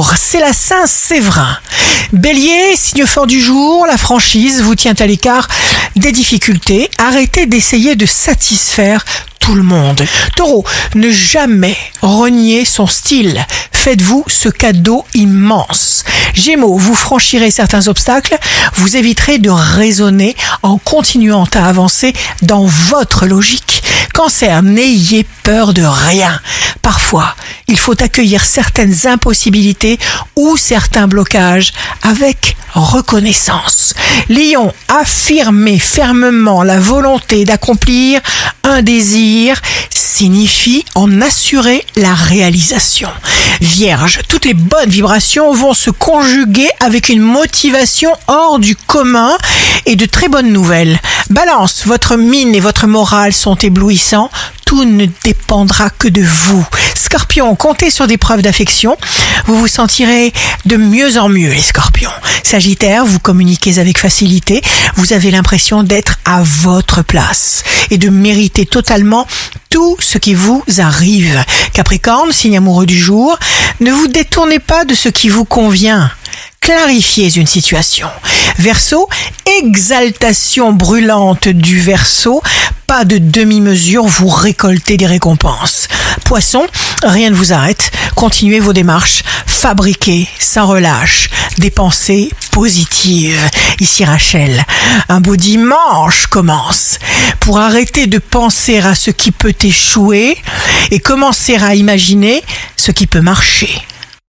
c'est la Saint-Séverin. Bélier, signe fort du jour, la franchise vous tient à l'écart des difficultés. Arrêtez d'essayer de satisfaire tout le monde. Taureau, ne jamais renier son style. Faites-vous ce cadeau immense. Gémeaux, vous franchirez certains obstacles, vous éviterez de raisonner en continuant à avancer dans votre logique. Cancer, n'ayez peur de rien. Parfois, il faut accueillir certaines impossibilités ou certains blocages avec reconnaissance. Lion, affirmez fermement la volonté d'accomplir un désir signifie en assurer la réalisation. Vierge, toutes les bonnes vibrations vont se conjuguer avec une motivation hors du commun et de très bonnes nouvelles. Balance, votre mine et votre morale sont éblouissants tout ne dépendra que de vous. Scorpion, comptez sur des preuves d'affection. Vous vous sentirez de mieux en mieux, les scorpions. Sagittaire, vous communiquez avec facilité. Vous avez l'impression d'être à votre place et de mériter totalement tout ce qui vous arrive. Capricorne, signe amoureux du jour, ne vous détournez pas de ce qui vous convient clarifiez une situation. Verseau, exaltation brûlante du verso, pas de demi-mesure, vous récoltez des récompenses. Poisson, rien ne vous arrête, continuez vos démarches, fabriquez sans relâche des pensées positives. Ici Rachel, un beau dimanche commence. Pour arrêter de penser à ce qui peut échouer et commencer à imaginer ce qui peut marcher.